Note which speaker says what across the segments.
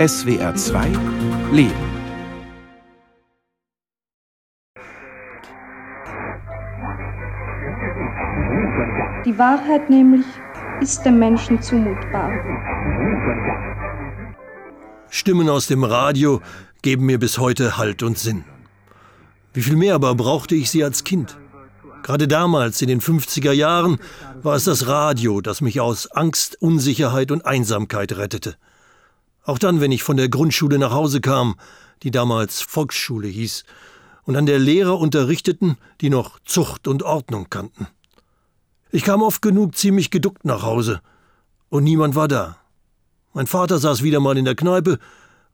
Speaker 1: SWR 2 Leben.
Speaker 2: Die Wahrheit nämlich ist dem Menschen zumutbar.
Speaker 3: Stimmen aus dem Radio geben mir bis heute Halt und Sinn. Wie viel mehr aber brauchte ich sie als Kind? Gerade damals, in den 50er Jahren, war es das Radio, das mich aus Angst, Unsicherheit und Einsamkeit rettete. Auch dann, wenn ich von der Grundschule nach Hause kam, die damals Volksschule hieß, und an der Lehrer unterrichteten, die noch Zucht und Ordnung kannten. Ich kam oft genug ziemlich geduckt nach Hause, und niemand war da. Mein Vater saß wieder mal in der Kneipe,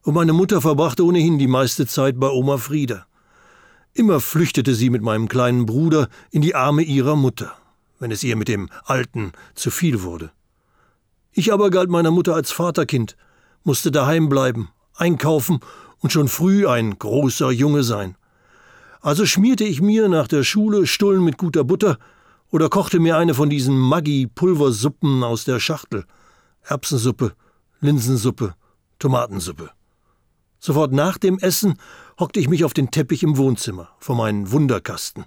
Speaker 3: und meine Mutter verbrachte ohnehin die meiste Zeit bei Oma Frieda. Immer flüchtete sie mit meinem kleinen Bruder in die Arme ihrer Mutter, wenn es ihr mit dem Alten zu viel wurde. Ich aber galt meiner Mutter als Vaterkind, musste daheim bleiben, einkaufen und schon früh ein großer Junge sein. Also schmierte ich mir nach der Schule Stullen mit guter Butter oder kochte mir eine von diesen Maggi-Pulversuppen aus der Schachtel. Erbsensuppe, Linsensuppe, Tomatensuppe. Sofort nach dem Essen hockte ich mich auf den Teppich im Wohnzimmer vor meinen Wunderkasten.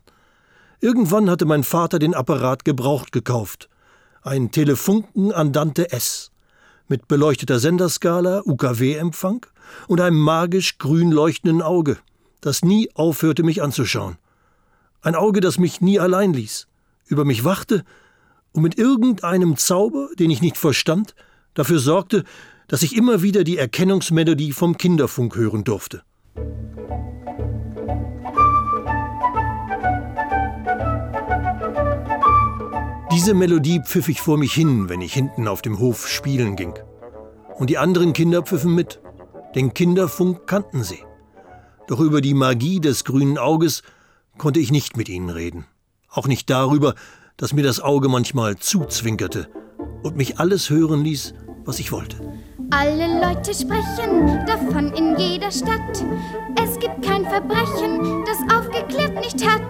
Speaker 3: Irgendwann hatte mein Vater den Apparat gebraucht gekauft. Ein Telefunken Andante S mit beleuchteter Senderskala, UKW-Empfang und einem magisch grün leuchtenden Auge, das nie aufhörte, mich anzuschauen. Ein Auge, das mich nie allein ließ, über mich wachte und mit irgendeinem Zauber, den ich nicht verstand, dafür sorgte, dass ich immer wieder die Erkennungsmelodie vom Kinderfunk hören durfte. Diese Melodie pfiff ich vor mich hin, wenn ich hinten auf dem Hof spielen ging. Und die anderen Kinder pfiffen mit. Den Kinderfunk kannten sie. Doch über die Magie des grünen Auges konnte ich nicht mit ihnen reden. Auch nicht darüber, dass mir das Auge manchmal zuzwinkerte und mich alles hören ließ, was ich wollte.
Speaker 4: Alle Leute sprechen davon in jeder Stadt. Es gibt kein Verbrechen, das aufgeklärt nicht hat.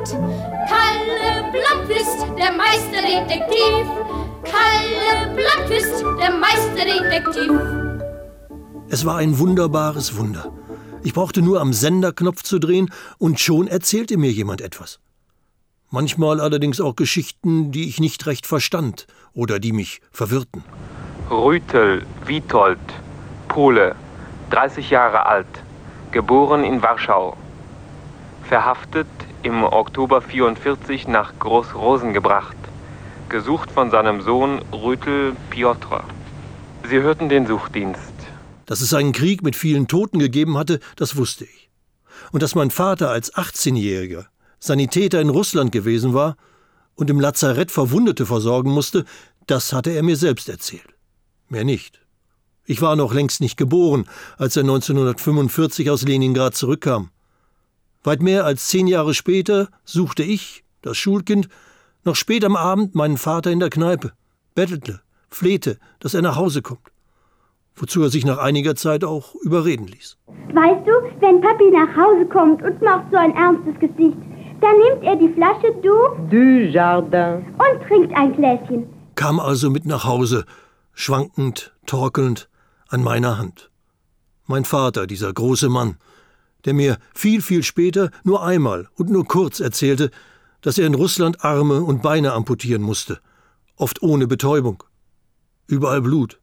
Speaker 4: Kalle Blomqvist, der Meisterdetektiv. Kalle Blomqvist, der Meisterdetektiv.
Speaker 3: Es war ein wunderbares Wunder. Ich brauchte nur am Senderknopf zu drehen und schon erzählte mir jemand etwas. Manchmal allerdings auch Geschichten, die ich nicht recht verstand oder die mich verwirrten.
Speaker 5: Rütel Witold, Pole, 30 Jahre alt, geboren in Warschau. Verhaftet im Oktober 44 nach Großrosen gebracht. Gesucht von seinem Sohn Rütel Piotr. Sie hörten den Suchdienst.
Speaker 3: Dass es einen Krieg mit vielen Toten gegeben hatte, das wusste ich. Und dass mein Vater als 18-Jähriger Sanitäter in Russland gewesen war und im Lazarett Verwundete versorgen musste, das hatte er mir selbst erzählt mehr nicht. Ich war noch längst nicht geboren, als er 1945 aus Leningrad zurückkam. Weit mehr als zehn Jahre später suchte ich, das Schulkind, noch spät am Abend meinen Vater in der Kneipe, bettelte, flehte, dass er nach Hause kommt. Wozu er sich nach einiger Zeit auch überreden ließ.
Speaker 6: Weißt du, wenn Papi nach Hause kommt und macht so ein ernstes Gesicht, dann nimmt er die Flasche Du
Speaker 7: Du Jardin
Speaker 6: und trinkt ein Gläschen.
Speaker 3: Kam also mit nach Hause schwankend, torkelnd, an meiner Hand. Mein Vater, dieser große Mann, der mir viel, viel später nur einmal und nur kurz erzählte, dass er in Russland Arme und Beine amputieren musste, oft ohne Betäubung. Überall Blut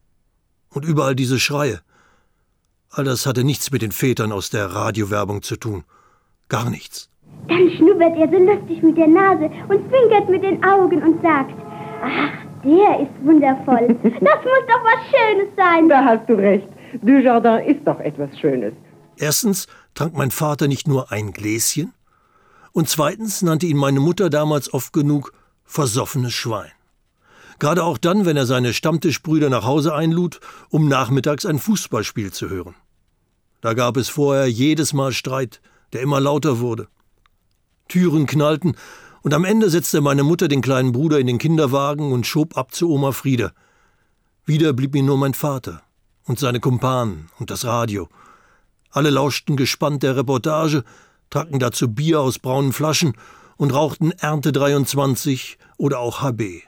Speaker 3: und überall diese Schreie. All das hatte nichts mit den Vätern aus der Radiowerbung zu tun. Gar nichts.
Speaker 6: Dann schnuppert er so lustig mit der Nase und zwinkert mit den Augen und sagt, ach, der ist wundervoll. Das muss doch was Schönes sein.
Speaker 7: Da hast du recht. Dujardin ist doch etwas Schönes.
Speaker 3: Erstens trank mein Vater nicht nur ein Gläschen, und zweitens nannte ihn meine Mutter damals oft genug versoffenes Schwein. Gerade auch dann, wenn er seine Stammtischbrüder nach Hause einlud, um nachmittags ein Fußballspiel zu hören. Da gab es vorher jedes Mal Streit, der immer lauter wurde. Türen knallten und am Ende setzte meine Mutter den kleinen Bruder in den Kinderwagen und schob ab zu Oma Friede. Wieder blieb mir nur mein Vater und seine Kumpanen und das Radio. Alle lauschten gespannt der Reportage, tranken dazu Bier aus braunen Flaschen und rauchten Ernte 23 oder auch HB.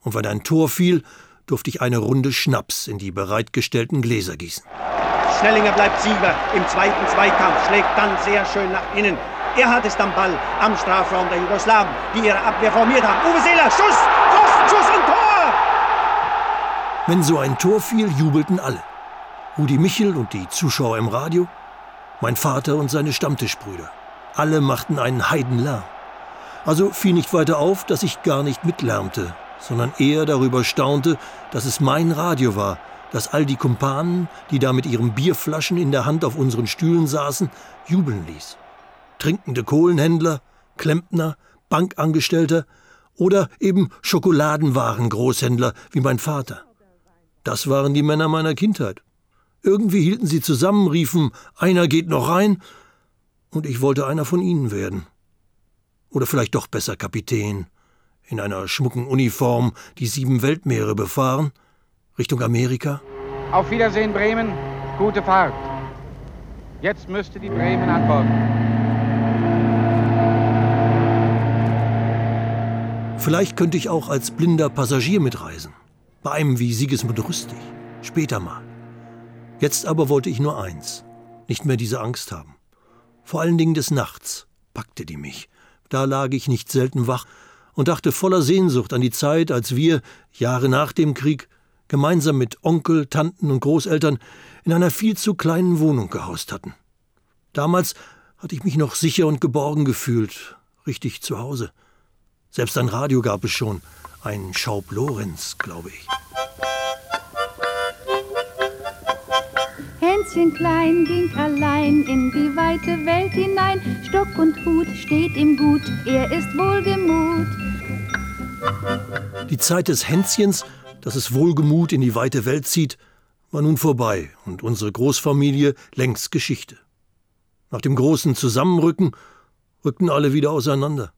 Speaker 3: Und wenn ein Tor fiel, durfte ich eine Runde Schnaps in die bereitgestellten Gläser gießen.
Speaker 8: Snellinger bleibt Sieger im zweiten Zweikampf, schlägt dann sehr schön nach innen. Er hat es am Ball am Strafraum der Jugoslawen, die ihre Abwehr formiert haben. Uwe Seeler, Schuss, Pfostenschuss und Tor!
Speaker 3: Wenn so ein Tor fiel, jubelten alle. Rudi Michel und die Zuschauer im Radio, mein Vater und seine Stammtischbrüder. Alle machten einen Heidenlärm. Also fiel nicht weiter auf, dass ich gar nicht mitlärmte, sondern eher darüber staunte, dass es mein Radio war, das all die Kumpanen, die da mit ihren Bierflaschen in der Hand auf unseren Stühlen saßen, jubeln ließ. Trinkende Kohlenhändler, Klempner, Bankangestellter oder eben Schokoladenwarengroßhändler wie mein Vater. Das waren die Männer meiner Kindheit. Irgendwie hielten sie zusammen, riefen, einer geht noch rein, und ich wollte einer von ihnen werden. Oder vielleicht doch besser Kapitän, in einer schmucken Uniform die sieben Weltmeere befahren, Richtung Amerika.
Speaker 9: Auf Wiedersehen, Bremen. Gute Fahrt. Jetzt müsste die Bremen antworten.
Speaker 3: Vielleicht könnte ich auch als blinder Passagier mitreisen. Bei einem wie Sigismund Rüstig. Später mal. Jetzt aber wollte ich nur eins. Nicht mehr diese Angst haben. Vor allen Dingen des Nachts packte die mich. Da lag ich nicht selten wach und dachte voller Sehnsucht an die Zeit, als wir, Jahre nach dem Krieg, gemeinsam mit Onkel, Tanten und Großeltern in einer viel zu kleinen Wohnung gehaust hatten. Damals hatte ich mich noch sicher und geborgen gefühlt, richtig zu Hause. Selbst ein Radio gab es schon, ein Schaub Lorenz, glaube ich.
Speaker 2: Hänschen klein ging allein in die weite Welt hinein. Stock und Hut steht ihm gut, er ist wohlgemut.
Speaker 3: Die Zeit des Hänschens, das es wohlgemut in die weite Welt zieht, war nun vorbei und unsere Großfamilie längst Geschichte. Nach dem großen Zusammenrücken rückten alle wieder auseinander.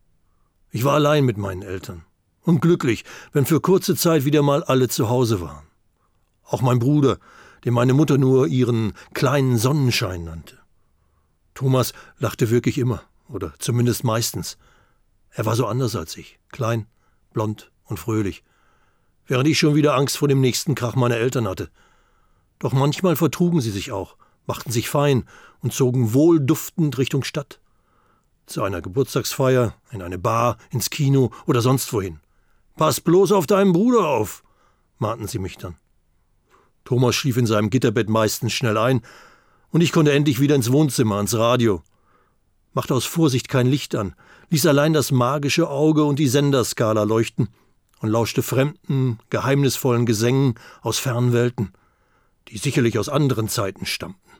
Speaker 3: Ich war allein mit meinen Eltern und glücklich, wenn für kurze Zeit wieder mal alle zu Hause waren. Auch mein Bruder, den meine Mutter nur ihren kleinen Sonnenschein nannte. Thomas lachte wirklich immer, oder zumindest meistens. Er war so anders als ich, klein, blond und fröhlich, während ich schon wieder Angst vor dem nächsten Krach meiner Eltern hatte. Doch manchmal vertrugen sie sich auch, machten sich fein und zogen wohlduftend Richtung Stadt. Zu einer Geburtstagsfeier, in eine Bar, ins Kino oder sonst wohin. Pass bloß auf deinen Bruder auf, mahnten sie mich dann. Thomas schlief in seinem Gitterbett meistens schnell ein, und ich konnte endlich wieder ins Wohnzimmer, ans Radio. Machte aus Vorsicht kein Licht an, ließ allein das magische Auge und die Senderskala leuchten und lauschte fremden, geheimnisvollen Gesängen aus fernen Welten, die sicherlich aus anderen Zeiten stammten,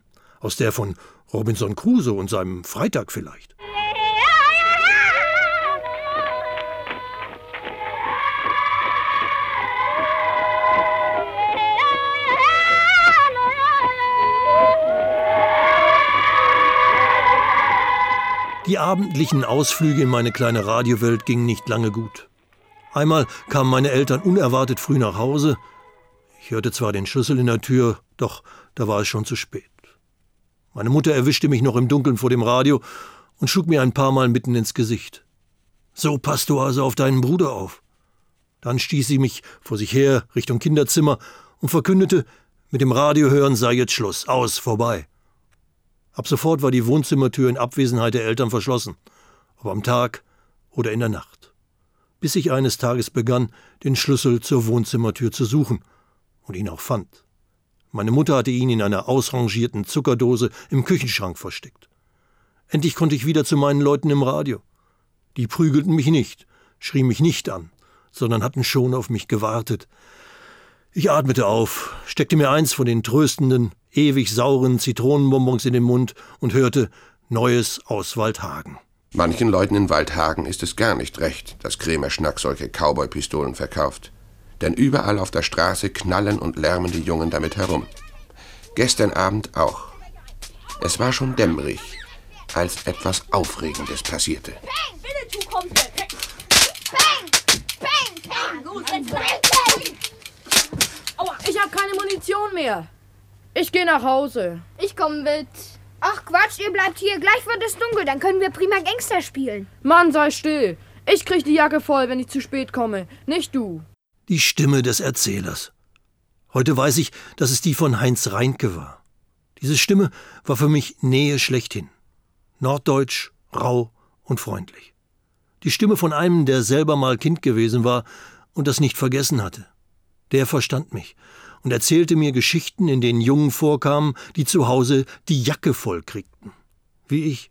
Speaker 3: aus der von Robinson Crusoe und seinem Freitag vielleicht. Die abendlichen Ausflüge in meine kleine Radiowelt gingen nicht lange gut. Einmal kamen meine Eltern unerwartet früh nach Hause. Ich hörte zwar den Schlüssel in der Tür, doch da war es schon zu spät. Meine Mutter erwischte mich noch im Dunkeln vor dem Radio und schlug mir ein paar Mal mitten ins Gesicht. So passt du also auf deinen Bruder auf. Dann stieß sie mich vor sich her Richtung Kinderzimmer und verkündete, mit dem Radiohören sei jetzt Schluss, aus, vorbei. Ab sofort war die Wohnzimmertür in Abwesenheit der Eltern verschlossen, ob am Tag oder in der Nacht. Bis ich eines Tages begann, den Schlüssel zur Wohnzimmertür zu suchen und ihn auch fand. Meine Mutter hatte ihn in einer ausrangierten Zuckerdose im Küchenschrank versteckt. Endlich konnte ich wieder zu meinen Leuten im Radio. Die prügelten mich nicht, schrien mich nicht an, sondern hatten schon auf mich gewartet. Ich atmete auf, steckte mir eins von den tröstenden, ewig sauren Zitronenbonbons in den Mund und hörte Neues aus Waldhagen.
Speaker 10: Manchen Leuten in Waldhagen ist es gar nicht recht, dass Krämer Schnack solche Cowboy-Pistolen verkauft. Denn überall auf der Straße knallen und lärmen die Jungen damit herum. Gestern Abend auch. Es war schon dämmerig, als etwas Aufregendes passierte.
Speaker 11: Bang, Winnetou kommt! Bang! Bang! Bang! Los, jetzt bang!
Speaker 12: Aua, ich habe keine Munition mehr. Ich gehe nach Hause.
Speaker 4: Ich komme mit.
Speaker 13: Ach Quatsch, ihr bleibt hier. Gleich wird es dunkel, dann können wir prima Gangster spielen.
Speaker 12: Mann, sei still. Ich krieg die Jacke voll, wenn ich zu spät komme. Nicht du.
Speaker 3: Die Stimme des Erzählers. Heute weiß ich, dass es die von Heinz Reinke war. Diese Stimme war für mich Nähe schlechthin. Norddeutsch, rau und freundlich. Die Stimme von einem, der selber mal Kind gewesen war und das nicht vergessen hatte. Der verstand mich und erzählte mir Geschichten, in denen Jungen vorkamen, die zu Hause die Jacke voll kriegten. Wie ich.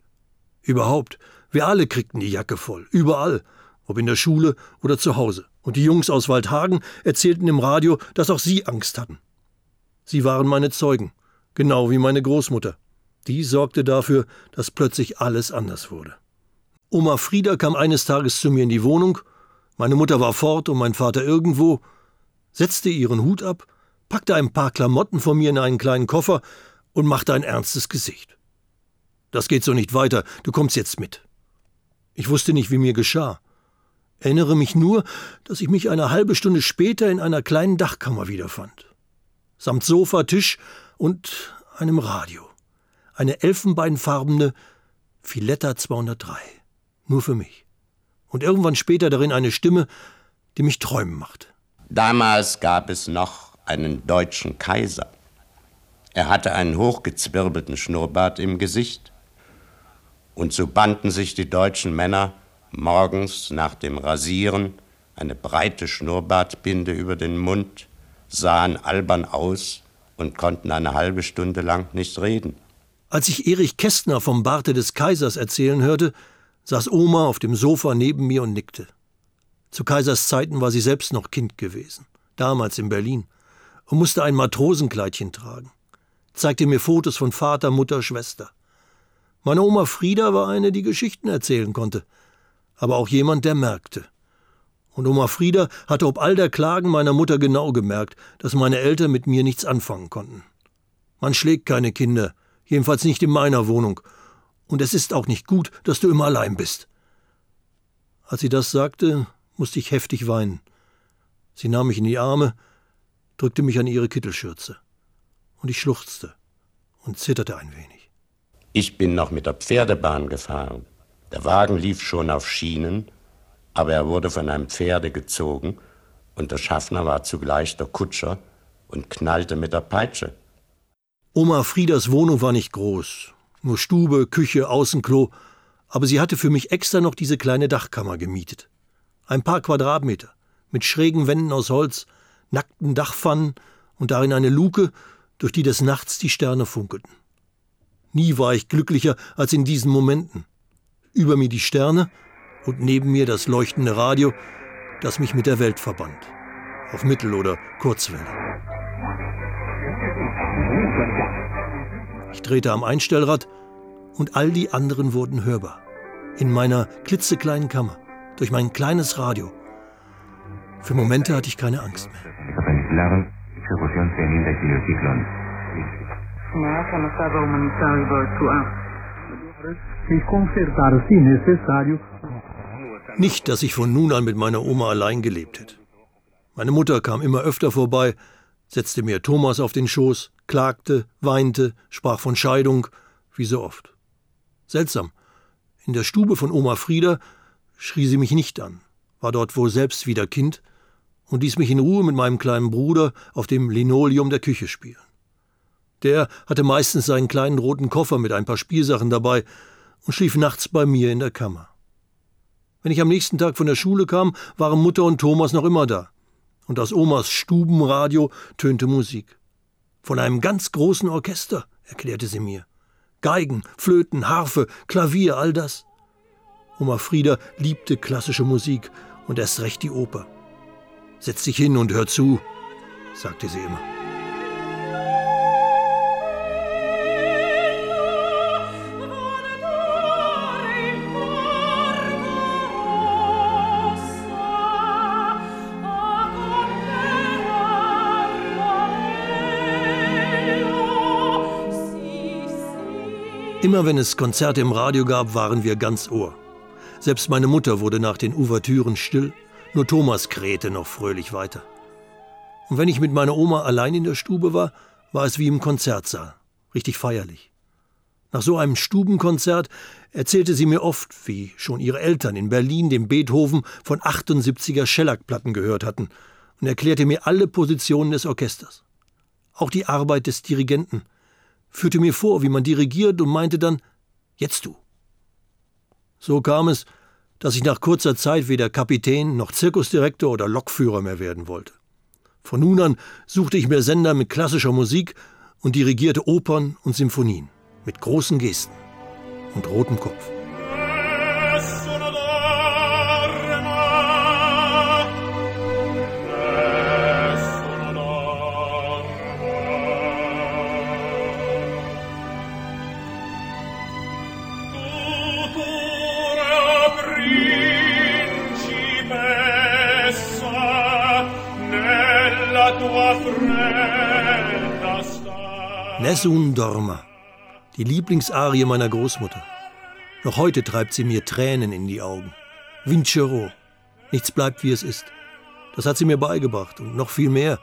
Speaker 3: Überhaupt, wir alle kriegten die Jacke voll, überall, ob in der Schule oder zu Hause. Und die Jungs aus Waldhagen erzählten im Radio, dass auch sie Angst hatten. Sie waren meine Zeugen genau wie meine Großmutter. Die sorgte dafür, dass plötzlich alles anders wurde. Oma Frieda kam eines Tages zu mir in die Wohnung, meine Mutter war fort und mein Vater irgendwo, setzte ihren Hut ab, packte ein paar Klamotten von mir in einen kleinen Koffer und machte ein ernstes Gesicht. Das geht so nicht weiter, du kommst jetzt mit. Ich wusste nicht, wie mir geschah. Erinnere mich nur, dass ich mich eine halbe Stunde später in einer kleinen Dachkammer wiederfand. Samt Sofa, Tisch und einem Radio. Eine elfenbeinfarbene Filetta 203. Nur für mich. Und irgendwann später darin eine Stimme, die mich träumen machte.
Speaker 14: Damals gab es noch einen deutschen Kaiser. Er hatte einen hochgezwirbelten Schnurrbart im Gesicht. Und so banden sich die deutschen Männer morgens nach dem Rasieren eine breite Schnurrbartbinde über den Mund, sahen albern aus und konnten eine halbe Stunde lang nicht reden.
Speaker 3: Als ich Erich Kästner vom Barte des Kaisers erzählen hörte, saß Oma auf dem Sofa neben mir und nickte. Zu Kaisers Zeiten war sie selbst noch Kind gewesen, damals in Berlin, und musste ein Matrosenkleidchen tragen. Zeigte mir Fotos von Vater, Mutter, Schwester. Meine Oma Frieda war eine, die Geschichten erzählen konnte, aber auch jemand, der merkte. Und Oma Frieda hatte ob all der Klagen meiner Mutter genau gemerkt, dass meine Eltern mit mir nichts anfangen konnten. Man schlägt keine Kinder, jedenfalls nicht in meiner Wohnung. Und es ist auch nicht gut, dass du immer allein bist. Als sie das sagte, musste ich heftig weinen. Sie nahm mich in die Arme, drückte mich an ihre Kittelschürze. Und ich schluchzte und zitterte ein wenig.
Speaker 14: Ich bin noch mit der Pferdebahn gefahren. Der Wagen lief schon auf Schienen aber er wurde von einem Pferde gezogen und der Schaffner war zugleich der Kutscher und knallte mit der Peitsche.
Speaker 3: Oma Friedas Wohnung war nicht groß, nur Stube, Küche, Außenklo, aber sie hatte für mich extra noch diese kleine Dachkammer gemietet. Ein paar Quadratmeter, mit schrägen Wänden aus Holz, nackten Dachpfannen und darin eine Luke, durch die des Nachts die Sterne funkelten. Nie war ich glücklicher als in diesen Momenten. Über mir die Sterne und neben mir das leuchtende Radio, das mich mit der Welt verband. Auf Mittel- oder Kurzwelle. Ich drehte am Einstellrad und all die anderen wurden hörbar. In meiner klitzekleinen Kammer, durch mein kleines Radio. Für Momente hatte ich keine Angst mehr. Nicht, dass ich von nun an mit meiner Oma allein gelebt hätte. Meine Mutter kam immer öfter vorbei, setzte mir Thomas auf den Schoß, klagte, weinte, sprach von Scheidung, wie so oft. Seltsam. In der Stube von Oma Frieda schrie sie mich nicht an, war dort wohl selbst wieder Kind und ließ mich in Ruhe mit meinem kleinen Bruder auf dem Linoleum der Küche spielen. Der hatte meistens seinen kleinen roten Koffer mit ein paar Spielsachen dabei und schlief nachts bei mir in der Kammer. Wenn ich am nächsten Tag von der Schule kam, waren Mutter und Thomas noch immer da. Und aus Omas Stubenradio tönte Musik. Von einem ganz großen Orchester, erklärte sie mir. Geigen, Flöten, Harfe, Klavier, all das. Oma Frieda liebte klassische Musik und erst recht die Oper. Setz dich hin und hör zu, sagte sie immer. Immer wenn es Konzerte im Radio gab, waren wir ganz Ohr. Selbst meine Mutter wurde nach den Ouvertüren still, nur Thomas krähte noch fröhlich weiter. Und wenn ich mit meiner Oma allein in der Stube war, war es wie im Konzertsaal, richtig feierlich. Nach so einem Stubenkonzert erzählte sie mir oft, wie schon ihre Eltern in Berlin den Beethoven von 78er Schellackplatten gehört hatten und erklärte mir alle Positionen des Orchesters. Auch die Arbeit des Dirigenten, führte mir vor, wie man dirigiert und meinte dann, jetzt du. So kam es, dass ich nach kurzer Zeit weder Kapitän noch Zirkusdirektor oder Lokführer mehr werden wollte. Von nun an suchte ich mir Sender mit klassischer Musik und dirigierte Opern und Symphonien mit großen Gesten und rotem Kopf. Nessun Dorma, die Lieblingsarie meiner Großmutter. Noch heute treibt sie mir Tränen in die Augen. Vincero, nichts bleibt wie es ist. Das hat sie mir beigebracht und noch viel mehr.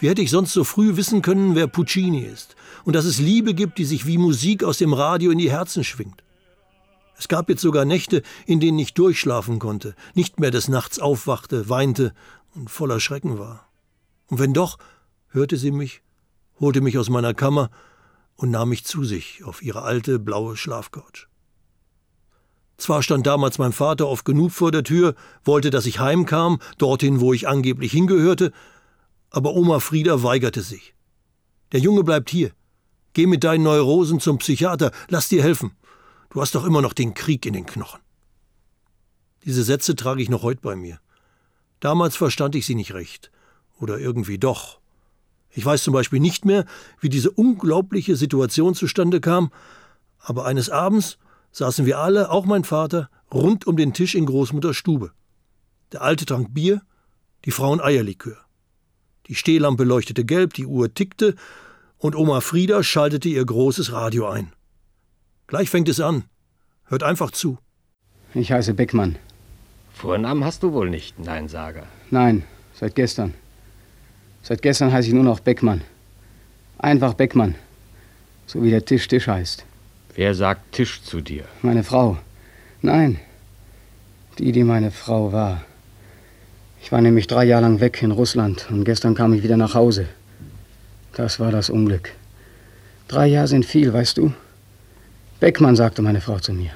Speaker 3: Wie hätte ich sonst so früh wissen können, wer Puccini ist und dass es Liebe gibt, die sich wie Musik aus dem Radio in die Herzen schwingt? Es gab jetzt sogar Nächte, in denen ich durchschlafen konnte, nicht mehr des Nachts aufwachte, weinte und voller Schrecken war. Und wenn doch, hörte sie mich holte mich aus meiner Kammer und nahm mich zu sich auf ihre alte blaue Schlafcouch. Zwar stand damals mein Vater oft genug vor der Tür, wollte, dass ich heimkam, dorthin, wo ich angeblich hingehörte, aber Oma Frieda weigerte sich. Der Junge bleibt hier. Geh mit deinen Neurosen zum Psychiater, lass dir helfen. Du hast doch immer noch den Krieg in den Knochen. Diese Sätze trage ich noch heute bei mir. Damals verstand ich sie nicht recht. Oder irgendwie doch. Ich weiß zum Beispiel nicht mehr, wie diese unglaubliche Situation zustande kam, aber eines Abends saßen wir alle, auch mein Vater, rund um den Tisch in Großmutters Stube. Der Alte trank Bier, die Frauen Eierlikör. Die Stehlampe leuchtete gelb, die Uhr tickte und Oma Frieda schaltete ihr großes Radio ein. Gleich fängt es an. Hört einfach zu.
Speaker 15: Ich heiße Beckmann.
Speaker 16: Vornamen hast du wohl nicht, Neinsager.
Speaker 15: Nein, seit gestern. Seit gestern heiße ich nur noch Beckmann. Einfach Beckmann. So wie der Tisch Tisch heißt.
Speaker 16: Wer sagt Tisch zu dir?
Speaker 15: Meine Frau. Nein. Die, die meine Frau war. Ich war nämlich drei Jahre lang weg in Russland und gestern kam ich wieder nach Hause. Das war das Unglück. Drei Jahre sind viel, weißt du? Beckmann, sagte meine Frau zu mir.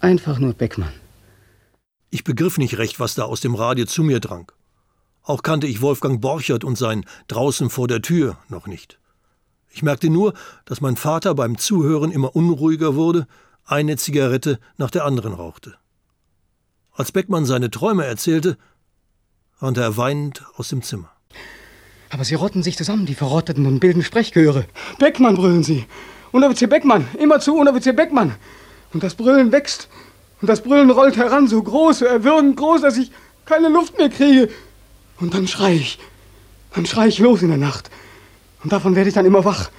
Speaker 15: Einfach nur Beckmann.
Speaker 3: Ich begriff nicht recht, was da aus dem Radio zu mir drang. Auch kannte ich Wolfgang Borchert und sein Draußen vor der Tür noch nicht. Ich merkte nur, dass mein Vater beim Zuhören immer unruhiger wurde, eine Zigarette nach der anderen rauchte. Als Beckmann seine Träume erzählte, rannte er weinend aus dem Zimmer.
Speaker 15: Aber sie rotten sich zusammen, die Verrotteten, und bilden Sprechchöre. Beckmann brüllen sie. Unteroffizier Beckmann, immer zu Unteroffizier Beckmann. Und das Brüllen wächst. Und das Brüllen rollt heran, so groß, so erwürgend groß, dass ich keine Luft mehr kriege. Und dann schrei ich. Dann schrei ich los in der Nacht. Und davon werde ich dann immer wach.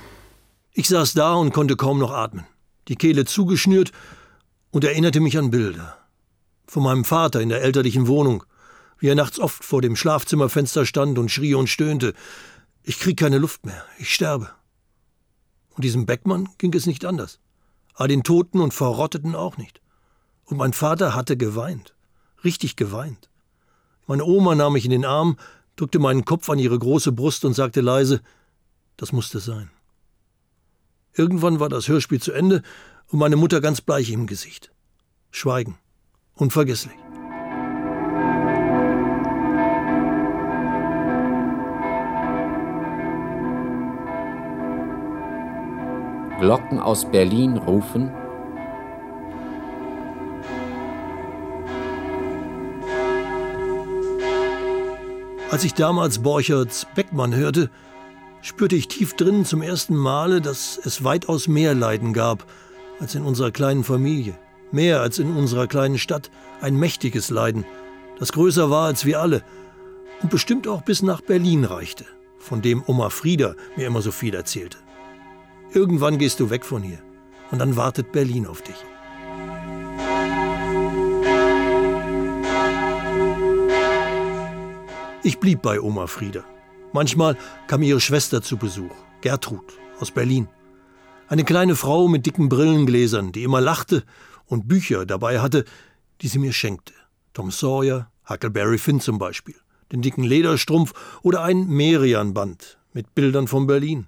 Speaker 3: Ich saß da und konnte kaum noch atmen. Die Kehle zugeschnürt und erinnerte mich an Bilder. Von meinem Vater in der elterlichen Wohnung, wie er nachts oft vor dem Schlafzimmerfenster stand und schrie und stöhnte. Ich krieg keine Luft mehr, ich sterbe. Und diesem Beckmann ging es nicht anders. Aber den Toten und Verrotteten auch nicht. Und mein Vater hatte geweint. Richtig geweint. Meine Oma nahm mich in den Arm, drückte meinen Kopf an ihre große Brust und sagte leise, das musste sein. Irgendwann war das Hörspiel zu Ende und meine Mutter ganz bleich im Gesicht. Schweigen. Unvergesslich.
Speaker 16: Glocken aus Berlin rufen
Speaker 3: Als ich damals Borcherts Beckmann hörte, spürte ich tief drinnen zum ersten Male, dass es weitaus mehr Leiden gab als in unserer kleinen Familie, mehr als in unserer kleinen Stadt, ein mächtiges Leiden, das größer war als wir alle und bestimmt auch bis nach Berlin reichte, von dem Oma Frieda mir immer so viel erzählte. Irgendwann gehst du weg von hier und dann wartet Berlin auf dich. Ich blieb bei Oma Frieda. Manchmal kam ihre Schwester zu Besuch, Gertrud aus Berlin. Eine kleine Frau mit dicken Brillengläsern, die immer lachte und Bücher dabei hatte, die sie mir schenkte. Tom Sawyer, Huckleberry Finn zum Beispiel, den dicken Lederstrumpf oder ein Merian-Band mit Bildern von Berlin.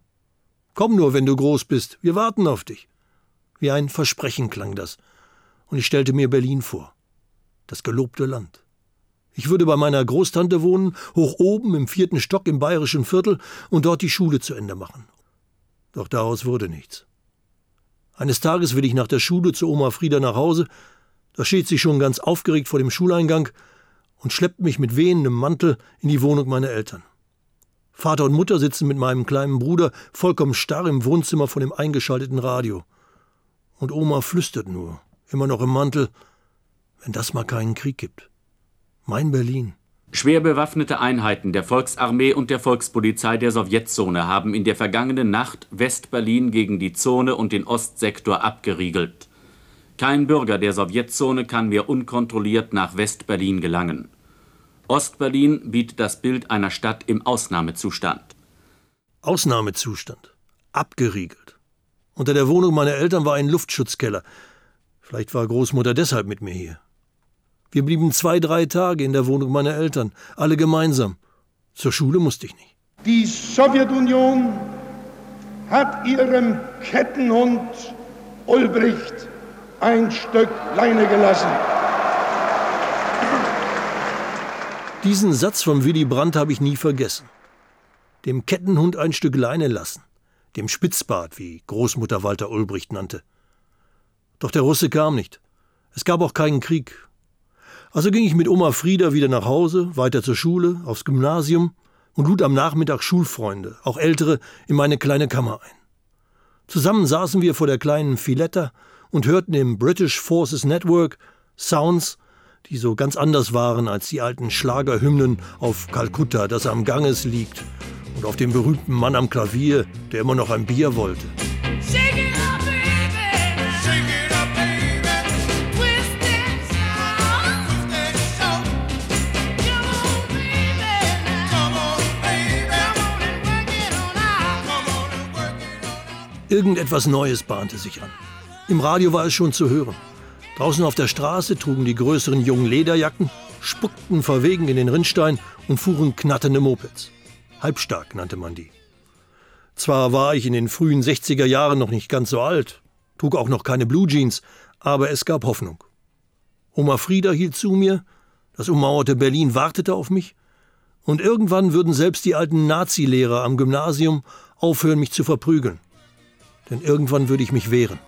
Speaker 3: Komm nur, wenn du groß bist, wir warten auf dich. Wie ein Versprechen klang das, und ich stellte mir Berlin vor. Das gelobte Land. Ich würde bei meiner Großtante wohnen, hoch oben im vierten Stock im bayerischen Viertel und dort die Schule zu Ende machen. Doch daraus wurde nichts. Eines Tages will ich nach der Schule zu Oma Frieda nach Hause, da steht sie schon ganz aufgeregt vor dem Schuleingang und schleppt mich mit wehendem Mantel in die Wohnung meiner Eltern. Vater und Mutter sitzen mit meinem kleinen Bruder vollkommen starr im Wohnzimmer vor dem eingeschalteten Radio. Und Oma flüstert nur, immer noch im Mantel, wenn das mal keinen Krieg gibt. Mein Berlin.
Speaker 17: Schwer bewaffnete Einheiten der Volksarmee und der Volkspolizei der Sowjetzone haben in der vergangenen Nacht West-Berlin gegen die Zone und den Ostsektor abgeriegelt. Kein Bürger der Sowjetzone kann mehr unkontrolliert nach West-Berlin gelangen. Ost-Berlin bietet das Bild einer Stadt im Ausnahmezustand.
Speaker 3: Ausnahmezustand. Abgeriegelt. Unter der Wohnung meiner Eltern war ein Luftschutzkeller. Vielleicht war Großmutter deshalb mit mir hier. Wir blieben zwei, drei Tage in der Wohnung meiner Eltern, alle gemeinsam. Zur Schule musste ich nicht.
Speaker 18: Die Sowjetunion hat ihrem Kettenhund Ulbricht ein Stück Leine gelassen.
Speaker 3: Diesen Satz von Willy Brandt habe ich nie vergessen. Dem Kettenhund ein Stück Leine lassen. Dem Spitzbart, wie Großmutter Walter Ulbricht nannte. Doch der Russe kam nicht. Es gab auch keinen Krieg. Also ging ich mit Oma Frieda wieder nach Hause, weiter zur Schule, aufs Gymnasium und lud am Nachmittag Schulfreunde, auch ältere, in meine kleine Kammer ein. Zusammen saßen wir vor der kleinen Filetta und hörten im British Forces Network Sounds, die so ganz anders waren als die alten Schlagerhymnen auf Kalkutta, das am Ganges liegt, und auf dem berühmten Mann am Klavier, der immer noch ein Bier wollte. Irgendetwas Neues bahnte sich an. Im Radio war es schon zu hören. Draußen auf der Straße trugen die größeren jungen Lederjacken, spuckten verwegen in den Rinnstein und fuhren knatternde Mopeds. Halbstark nannte man die. Zwar war ich in den frühen 60er Jahren noch nicht ganz so alt, trug auch noch keine Blue Jeans, aber es gab Hoffnung. Oma Frieda hielt zu mir, das ummauerte Berlin wartete auf mich, und irgendwann würden selbst die alten Nazi-Lehrer am Gymnasium aufhören, mich zu verprügeln denn irgendwann würde ich mich wehren.